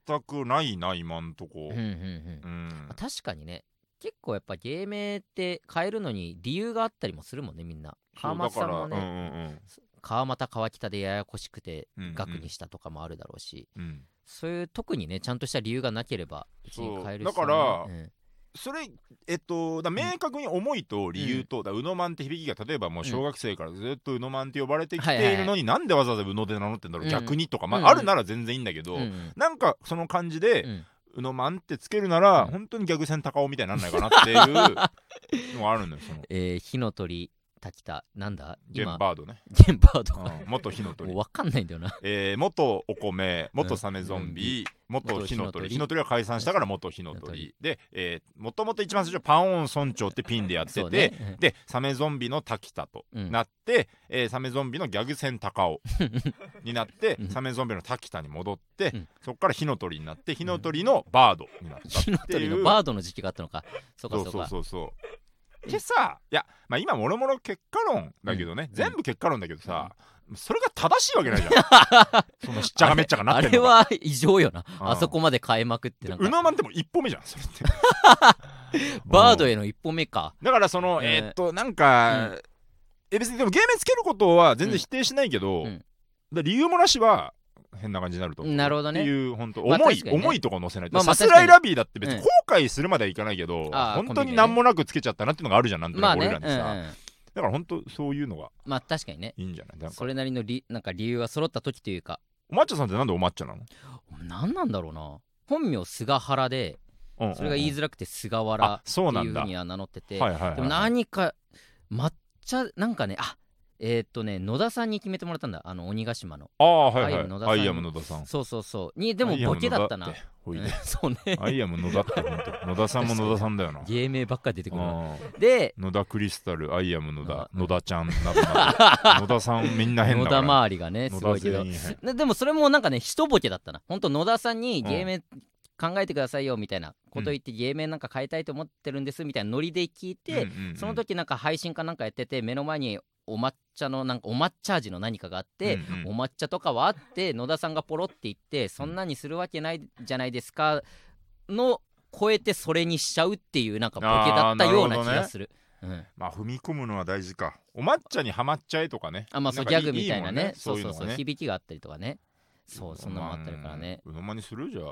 全くないな今んとこ。うんうんうん。うん。あ確かにね。結構やっぱ芸名って変えるのに理由があったりもするもんねみんな。川松さんもね、そうだからうんうん川又川北でややこしくてうんうん額にしたとかもあるだろうし、うんうん。そういう特にねちゃんとした理由がなければ別に変えるそう。だからうんそれえっとだ明確に思いと理由と、だうのまんって響きが例えばもう小学生からずっとうのまんって呼ばれてきているのに、なんでわざわざうので名乗ってんだろう、うん。逆にとか、まあうん。あるなら全然いいんだけど、うん。なんかその感じで、うん。うのまんってつけるなら、うん。本当に逆線高尾みたいになんないかなっていうのがあるのよその。えー火の鳥滝田なんだ？ゲン今バードね、ゲンバード。うん元火の鳥。もう分かんないんだよな。えー元お米元サメゾンビ、元元火の鳥。火の鳥は解散したから元火の鳥。で、えー、もともと一番最初パオン村長ってピンでやってて、ね。でサメゾンビの滝田とうん。なって、えーサメゾンビのギャグ戦高尾になってうん。サメゾンビの滝田に戻って、うん。そこから火の鳥になって火の鳥のバードになった火のっていう鳥のバードの時期があったのか。そうかそうか。そうそうそうでさいやまあ今もろもろ結果論だけどね、うん。全部結果論だけどさ、それが正しいわけないじゃん。そのしっちゃがめっちゃがなってんのが。あれは異常よな。うん。あそこまで変えまくってなんか。うのまんってもう一歩目じゃんそれって。バードへの一歩目か。だからその、えーえーっとなんか、え別にでも芸名つけることは全然否定しないけど、理由もなしは変な感じになると思う。なるほどね。っていう本当まあ重い、確かにね。重いとこ載せないと、まあまあさすらいラビーだって別にうん後悔するまではいかないけど、あー本当に何もなくつけちゃったなっていうのがあるじゃんなんとなくまあね。俺らにさ、うんうん。だから本当そういうのが。まあ確かにね。いいんじゃない？それなりのりなんか理由が揃った時というか。お抹茶さんってなんでお抹茶なの？何なんだろうな。本名菅原でうんうんうん。それが言いづらくて菅原あそうってないだうんふうには名乗ってて、はいはいはいでも何か抹茶なんかねあえーっとね野田さんに決めてもらったんだ。あの鬼ヶ島の。ああはいはい。アイアム野田さん。そうそうそう。にでもボケだったな。そうね。アイアム野田って本当野田さんも野田さんだよな。芸名ばっかり出てくるで野田クリスタルアイアム野田うん野田ちゃんなどなど。野田さんみんな変野田だから。周りがねす野田ごいけど。ででもそれもなんかね一ボケだったな。本当野田さんに芸名考えてくださいよみたいなこと言って芸名なんか変えたいと思ってるんですみたいなノリで聞いて、うんうんうん。その時なんか配信かなんかやってて目の前にお抹茶のなんかお抹茶味の何かがあって、うんうん。お抹茶とかはあって野田さんがポロって言ってそんなにするわけないじゃないですかの超えてそれにしちゃうっていうなんかボケだったような気がする。うん、まあ踏み込むのは大事か。お抹茶にはまっちゃえとかね。あまあそうギャグみたいなね。もんそうそうそう響きがあったりとかねそうそんなのもあったりからね。うのまにする？じゃ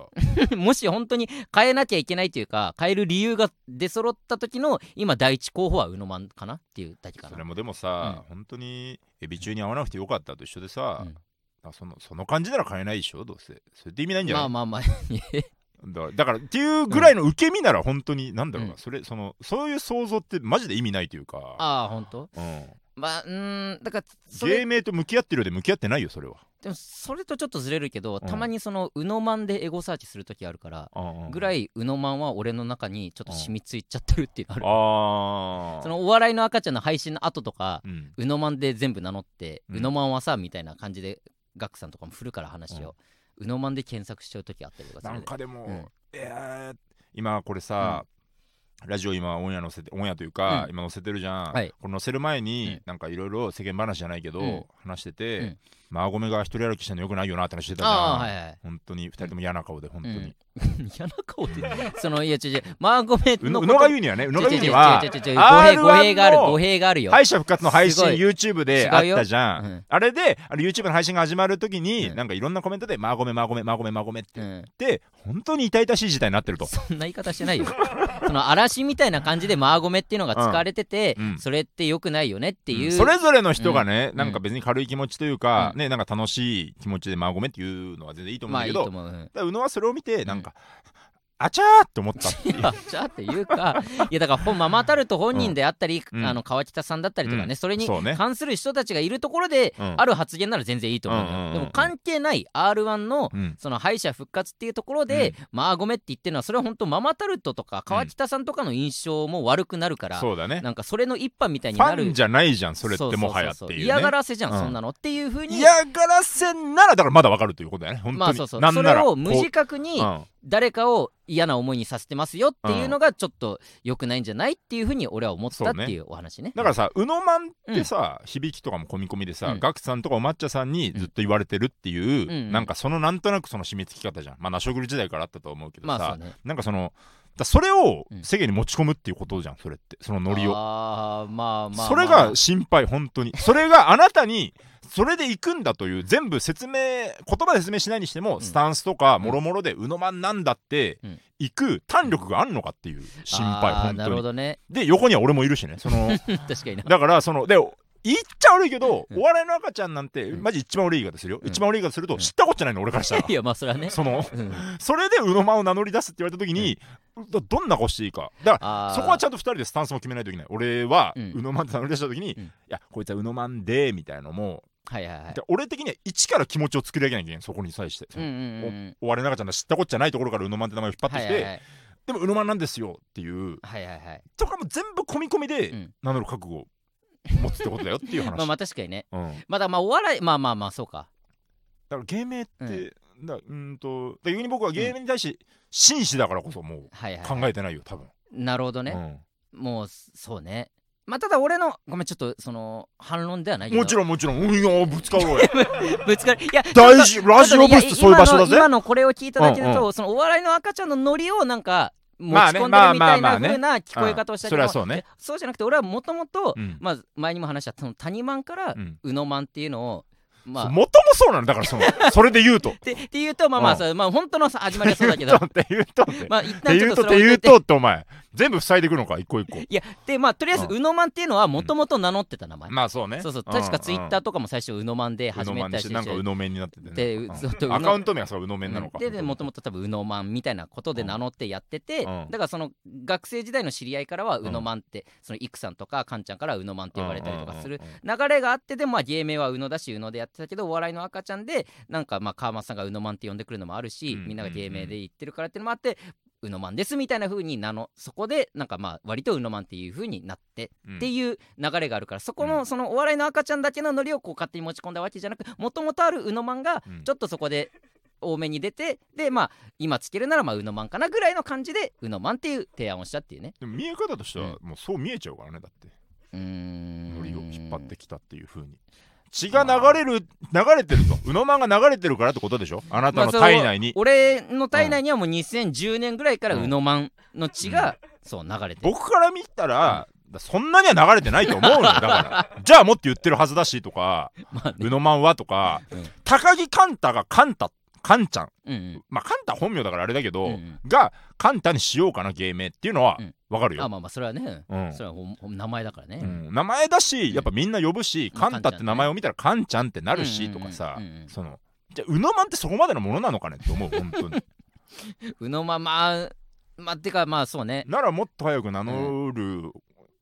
あ。もし本当に変えなきゃいけないというか変える理由が出揃った時の今第一候補は宇野マンかなっていうだけかな。それもでもさ、本当にエビ中に合わなくてよかったと一緒でさ、うん。あそのその感じなら変えないでしょ？どうせ。それって意味ないんじゃない、まあまあまあだだからっていうぐらいの受け身なら本当に、なんだろうな、うん。それそのそういう想像ってマジで意味ないというか、ああ本当？うん、まあうーんだから芸名と向き合ってるようで向き合ってないよそれは。でもそれとちょっとずれるけど、うん。たまにその宇野マンでエゴサーチする時あるから、ぐらいい宇野マンは俺の中にちょっと染みついちゃってるっていうのある、ああ。そのお笑いの赤ちゃんの配信の後とかうん。宇野マンで全部名乗って、うん。宇野マンはさみたいな感じでガックさんとかも振るから話を、宇野マンで検索しちゃう時あったりとかするなんかでも、うん。いやー今これさ、ラジオ今オンエア載せてオンエアというか、うん。今載せてるじゃん、はい。これ載せる前に、うん。なんかいろいろ世間話じゃないけど、うん。話してて、うん。マーゴメが一人歩きしてんのよくないよなって話してたじゃん、ああはいはい本当に。二人とも嫌な顔で本当に、う ん嫌な顔でそのいや違う違う。マーゴメうの宇野が言うにはね宇野が言うには違う違う違う違う語弊 R1 語弊があるの語弊があるよ。敗者復活の配信すごい。YouTube であったじゃん、うん。あれであれ YouTube の配信が始まるときに、うん。なんかいろんなコメントで「マーゴメマーゴメマーゴメマーゴメ」ってうん言って、本当に痛々しい事態になってると。そんな言い方してないよ。その嵐みたいな感じでマーゴメっていうのが使われてて、うん。うん。それって良くないよねっていう、それぞれの人がね、うん。なんか別に軽い気持ちというか、うん。ねなんか楽しい気持ちでマーゴメっていうのは全然いいと思うんだけど、まあいいと思う、うん。だ宇野はそれを見てなんか、あちゃーって思った。っていういやじゃあっていうか。いやだからママタルト本人であったり、うん。あの川北さんだったりとかね、うん。それに関する人たちがいるところで、うん。ある発言なら全然いいと思ううんでも関係ない r 1のうん。その敗者復活っていうところで、まあごめんって言ってるのはそれは本当ママタルトとか川北さんとかの印象も悪くなるから、そうだね。なんかそれの一般みたいにフなる。ァンじゃないじゃんそれってもはやっていう、ね、嫌がらせじゃん、うんそんなのっていうふうに。嫌がらせならだからまだわかるということだよね本当に、まあそうそう。それを無自覚にうん誰かを嫌な思いにさせてますよっていうのがちょっと良くないんじゃないっていうふうに俺は思ったっていうお話ね。だからさ、宇野マンってさ、響きとかも込み込みでさ、うんガクさんとかお抹茶さんにずっと言われてるっていう、うんなんかそのなんとなくその締め付き方じゃん。まあ、ナショグル時代からあったと思うけどさ、まあね。なんかその、だそれをうん世間に持ち込むっていうことじゃん、それって。そのノリを。ああまあまあ、それが心配、本当に。それがあなたに、それで行くんだという、全部説明、言葉で説明しないにしても、んスタンスとか、もろもろで、宇野マンなんだってうん、行く弾力があるのかっていう心配、あーなるほ本当に。どね。で、横には俺もいるしね。その、確かにな。だからそので言っちゃ悪いけど、うん。お笑いの赤ちゃんなんて、うん。マジ一番悪い言い方するよ、うん。一番悪い言い方すると、うん。知ったこっちゃないの俺からしたら。いやまあそれはね。そのうん。それで宇野間を名乗り出すって言われた時に、どどんな子していいか。だからそこはちゃんと2人でスタンスも決めないといけない。俺は、うん。宇野間って名乗り出した時に、うん。いやこいつは宇野間でみたいなのも、はいはいはい。で。俺的には一から気持ちを作り上げなきゃいけない。そこに際して、うんうんうん。おお笑いの赤ちゃんの知ったこっちゃないところから宇野間って名前を引っ張ってきて。でも宇野間なんですよっていう。はいはいはい。とかも全部込み込みでうん。名乗る覚悟。を持つってことだよっていう話、まあまあ確かにね。うんまだまあお笑いまあまあまあそうか。だから芸名って、うんだうーんとだ逆に僕は芸名に対して真摯だからこそもう考はい。えてないよ多分、なるほどね。うんもうそうね。まあただ俺のごめんちょっとその反論ではないけど。もちろんもちろんうんいやぶつかろうやぶつかりいや大事ラジオブースってそういう場所だぜ今のこれを聞いただけだと、うんそのお笑いの赤ちゃんのノリをなんか持ち込んでるみたいな風な聞こえ方をしたけど、うん。それはそうね。でそうじゃなくて俺はもともと前にも話したその谷マンからうん。宇野マンっていうのをまあもともそうなのだからその それで言うと。っってっていうとまあまあ、うまあ本当のさ始まりはそうだけど。て言うとって言うとって言うとってお前全部塞いでいくのか一個一個。いやでまあとりあえずうん。うのまんっていうのはもともと名乗ってた名前、まあそうね。そうそう。確かツイッターーとかも最初うのまんで始めたりしてなんかうのめんになっててね。でうん。ずっアカウント名はそううのめんなのか。ででもともと多分うのまんみたいなことで名乗ってやってて、うん。だからその学生時代の知り合いからはん。うのまんって、そのいくさんとかかんちゃんからうのまんって呼ばれたりとかするうん。うん。うん。流れがあってでもまあ芸名はうのだしうのでやってたけどお笑いの赤ちゃんでなんかまあ川松さんがうのまんって呼んでくるのもあるし、うん。みんなが芸名で言ってるからっていうのもあってうのまんですみたいな風に名の。そこでなんかまあ割とうのまんっていう風になってうん。っていう流れがあるからそこうん。のそのお笑いの赤ちゃんだけのノリをこう勝手に持ち込んだわけじゃなくもともとあるうのまんがうん。ちょっとそこで多めに出てでまあ今つけるならまあうのまんかなぐらいの感じでうのまんっていう提案をしたっていうね。でも見え方としてはもうそう見えちゃうからねだって。うーん。ノリを引っ張ってきたっていう風に血が流れる流れてると。うのまんが流れてるからってことでしょ？あなたの体内に。俺の体内にはもう2010年ぐらいからうん。うのまんの血が、そう流れてる。僕から見たらそんなには流れてないと思うのよだから。じゃあもっと言ってるはずだしとかまあね。うのまんはとかうん。高木カンタがカンタカンちゃん。うんうん。まあカンタ本名だからあれだけど、うんうん。がカンタにしようかな芸名っていうのはうん。わかるよ、あまあまあそれはね、うん。それは名前だからね、うん。名前だしやっぱみんな呼ぶし、まあカンタって名前を見たらカンちゃんってなるし、うんうんうんとかさ、うんうんそのじゃあうのまんってそこまでのものなのかねって思う本当に。うのまままあてかまあそうね。ならもっと早く名乗る、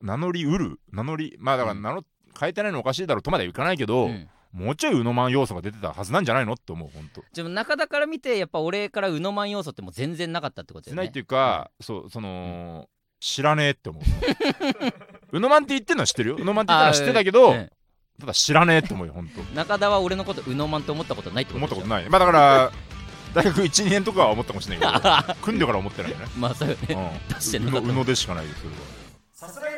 名乗りうる名乗りまあだからうん名乗変えてないのおかしいだろうとまではいかないけど、うんもうちょいうのまん要素が出てたはずなんじゃないのって思う本当。でも中田から見てやっぱ俺からうのまん要素ってもう全然なかったってことだよね。しないっていうか、そうその、知らねえって思う。うのまんって言ってんのは知ってるよ。うのまんって言ってんのは知ってたけど、うん。ただ知らねえって思うよ本当。中田は俺のことうのまんって思ったことないってこと思ったことない。まあだから大学12年とかは思ったかもしれないけど 組んでから思ってないよね、まあそうよね。うん、出してでしかないですそれは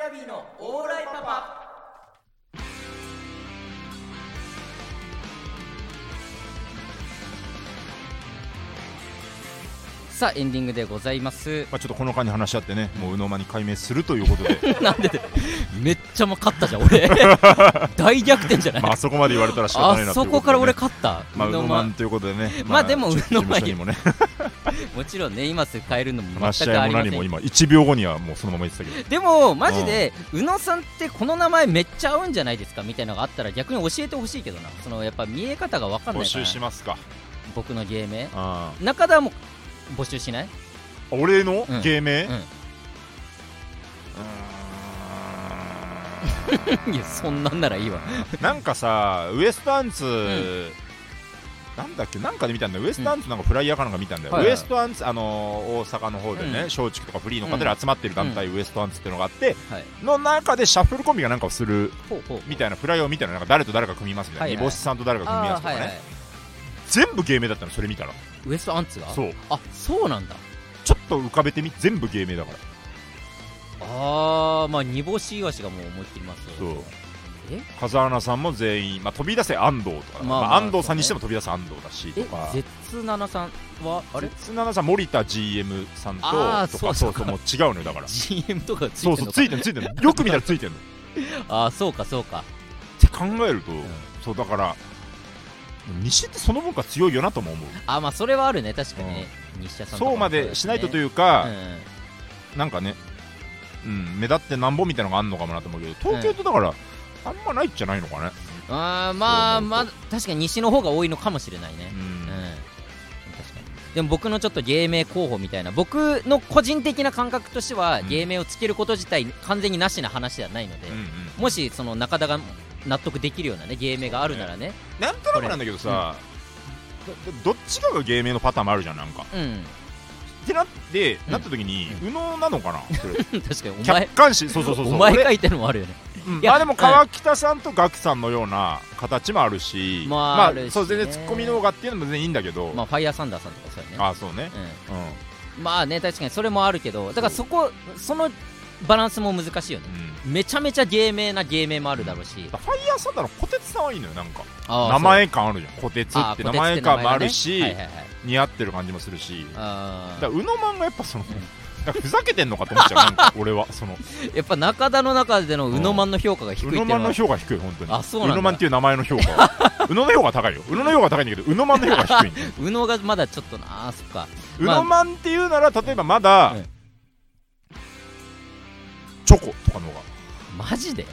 さあエンディングでございます。まあ、ちょっとこの間に話し合ってね、もううのまに解明するということで、なんででめっちゃもう勝ったじゃん俺。大逆転じゃない、まあ、あそこまで言われたら仕方ないなあそこから俺勝った、まあ、うのままんということでね、まあでもちょうのまん事務所にもね、もちろんね今すぐ変えるのも全くあ合いもりません。も今、1秒後にはもうそのまま言ってたけど、でもマジで宇野さんってこの名前めっちゃ合うんじゃないですか？みたいなのがあったら逆に教えてほしいけどな。そのやっぱ見え方が分かんな募集いから。しますか。僕の芸名あ中田も募集しない？あ俺の？うん。芸名、うん。う いやそんなんならいいわ。なんかさ、ウエストアンツ、ん。なんだっけ、なんかで見たんだよ、ウエストアンツなんかフライヤーかなんか見たんだよ、はいはい。ウエストアンツ、あのー大阪の方でね、うん。松竹とかフリーの方で集まってる団体、ウエストアンツっていうのがあって、はい。の中でシャッフルコンビがなんかをするほうほう。みたいなフライヤーを見たら、なんか誰と誰が組みますみたいな、はいはい。煮干しさんと誰が組みますとかね、あーはいはい全部芸名だったの、それ見たら、ウエストアンツが？そう、あそうなんだ。ちょっと浮かべてみ、全部芸名だから。あーまあ煮干しイワシがもう思いっきります。そう。え？風穴さんも全員、まあ、飛び出せ安藤とか、まあまあまあ安藤さんにしても飛び出せ安藤だしとえか、ゼツナナさんはあれ？絶七さん、森田 GM さんとあーとか、そうそう。うそそう、もう違うのよ、だから。GM とかついそうそう、てんのか。ついてる、ついてる、よく見たらついてるの。っ ああそうかそうか。て考えると、そう、だから、西ってその分が強いよなとも思う。あまあそれはあるね。確かにね。西田さんそうまでしないととういうか、うん。なんかね、うん、目立ってなんぼみたいなのがあんのかもなと思うけど、東京ってだから、あんまないんじゃないのかね。あーまあまあ確かに西の方が多いのかもしれないね。ううん、ん。確かに。でも僕のちょっと芸名候補みたいな僕の個人的な感覚としては、うん。芸名をつけること自体完全になしな話ではないので、うんうん。もしその中田が納得できるようなね芸名があるならね。なんとなくなんだけどさ、どどっちかが芸名のパターンもあるじゃん、なんか。うん。ってなって、うんなった時に、右脳なのかなそれ。確かにお前。客観視、そうそうそうそう。俺 お前書いてるのもあるよね。いやうん。まあでも川北さんとガクさんのような形もあるし、まあまあるしね。そう全然ツッコミ動画っていうのも全然いいんだけど、まあファイヤーサンダーさんとかそうやね。あそうね、ううんん、まあね確かにそれもあるけどだからそこそのバランスも難しいよね。うん。めちゃめちゃ芸名な芸名もあるだろうし、ファイヤーサンダーの小鉄さんはいいのよなんか。名前感あるじゃん。小鉄そうあって名前感もあるし、似合ってる感じもするし。あだからうのまんがやっぱその、ふざけてんのかと思っちゃうなんか俺はその。ー やっぱ中田の中でのうのまんの評価が低いっていうのは。うのまんの評価低い本当に。あそうなんだ。のまんっていう名前の評価。はうのの評価高いよ。うのの評価高いんだけどうのまんの評価低いんだよ。うのがまだちょっとなあそっか。うのまんっていうなら例えばまだ、うんョコとかの方が。マジで？うん。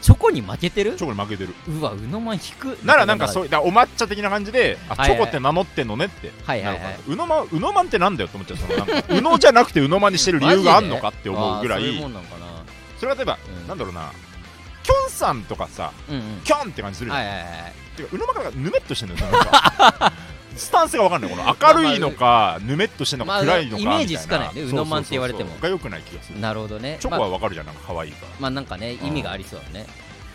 チョコに負けてる？チョコに負けてる。うわうのまん引く。ならなんかそういお抹茶的な感じであチョコって名乗ってんのねって。はいはいはい。うのまうのまんってなんだよって思っちゃう。そのなんかうのじゃなくてうのまんにしてる理由があんのかって思うぐらいそれが例えばうん。なんだろうな。キョンさんとかさうんうん。キョンって感じするじゃんはいはいはい。てかうのまがぬめっとしてんだよそのなんか スタンスが分かんない。この明るいのかぬめっとしてんのかまあ暗いのかみたいな。イメージつかないね。そうのまんって言われても。が良くない気がする。なるほどね。チョコまあは分かるじゃん。なんか可愛いから。まあなんかね意味がありそうだね。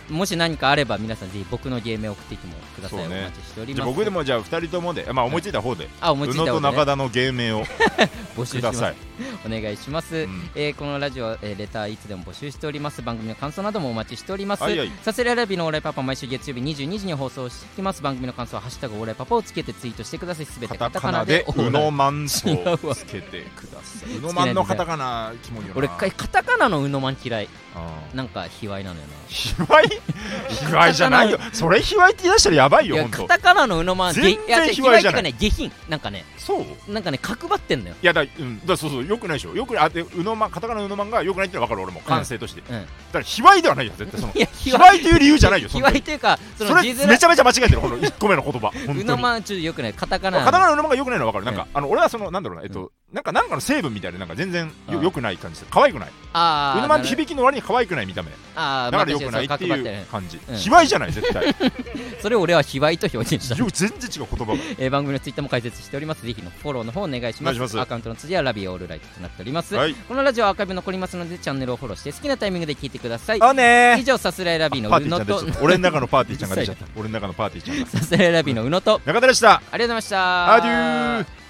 もし何かあれば皆さんぜひ僕のゲームを送ってきてもください、ね。お待ちしております。あ僕でもじゃあ2人ともで。まあ思いついた方で。あ思いついた方で、ね、中田の芸名を 募集ください お願いします、うん。えーこのラジオ、えーレターいつでも募集しております。番組の感想などもお待ちしております、はいはい。サスレラビのオーライパパ毎週月曜日22時に放送していきます。番組の感想はハッシュタグオーライパパをつけてツイートしてください。すべてカタカナでうのまんと違うわつけてください。うのまんのカタカナキモいよな。俺かカタカナのうのまん嫌い。うん。なんか卑猥なのよな。卑猥？卑猥じゃないよ。それ卑猥って言い出したらやばいいやよほんと。カタカナのうのまん全然卑猥じゃない。卑猥っていうかね下品。なんかねそう。なんかね角張ってんのよ。いやだ,、うん、だそうそうよくないでしょ？よくあでうのまカタカナのうのまんがよくないってのは分かる俺も。感性として、うん。だから卑猥ではないよ絶対その。いや卑猥。という理由じゃないよそ卑んなに。猥というかそそれの字面。めちゃめちゃ間違えてるこの1個目の言葉。本当に。うのまんちょっとよくない。カタカナカタカナのうのまんがよくないのは分かる、なんうかあの俺はそのなんだろうなえっと、なんかなんかの成分みたいでなんか全然ようん。よくない感じ。する可愛くない。あーうのまんって響きの割に可愛くない見た目。あーだからよまあくないってい確かにそう角張ってう感じ、うん卑猥じゃない絶対。それを俺は卑猥と表現した。よ全然違う言葉が。えー番組のツイッターも開設しております。ぜひのフォローの方お願いします。お願いします。アカウントの辻はラビオールライトとなっております。はい。このラジオはアーカイブ残りますので、チャンネルをフォローして好きなタイミングで聞いてください。あね以上、さすらいラビーティーちゃうのと俺の中のパーティーちゃんが出ちゃった。俺の中のパーティーちゃんが。さすらいラビのうのと、中田でした。ありがとうございました。アデュー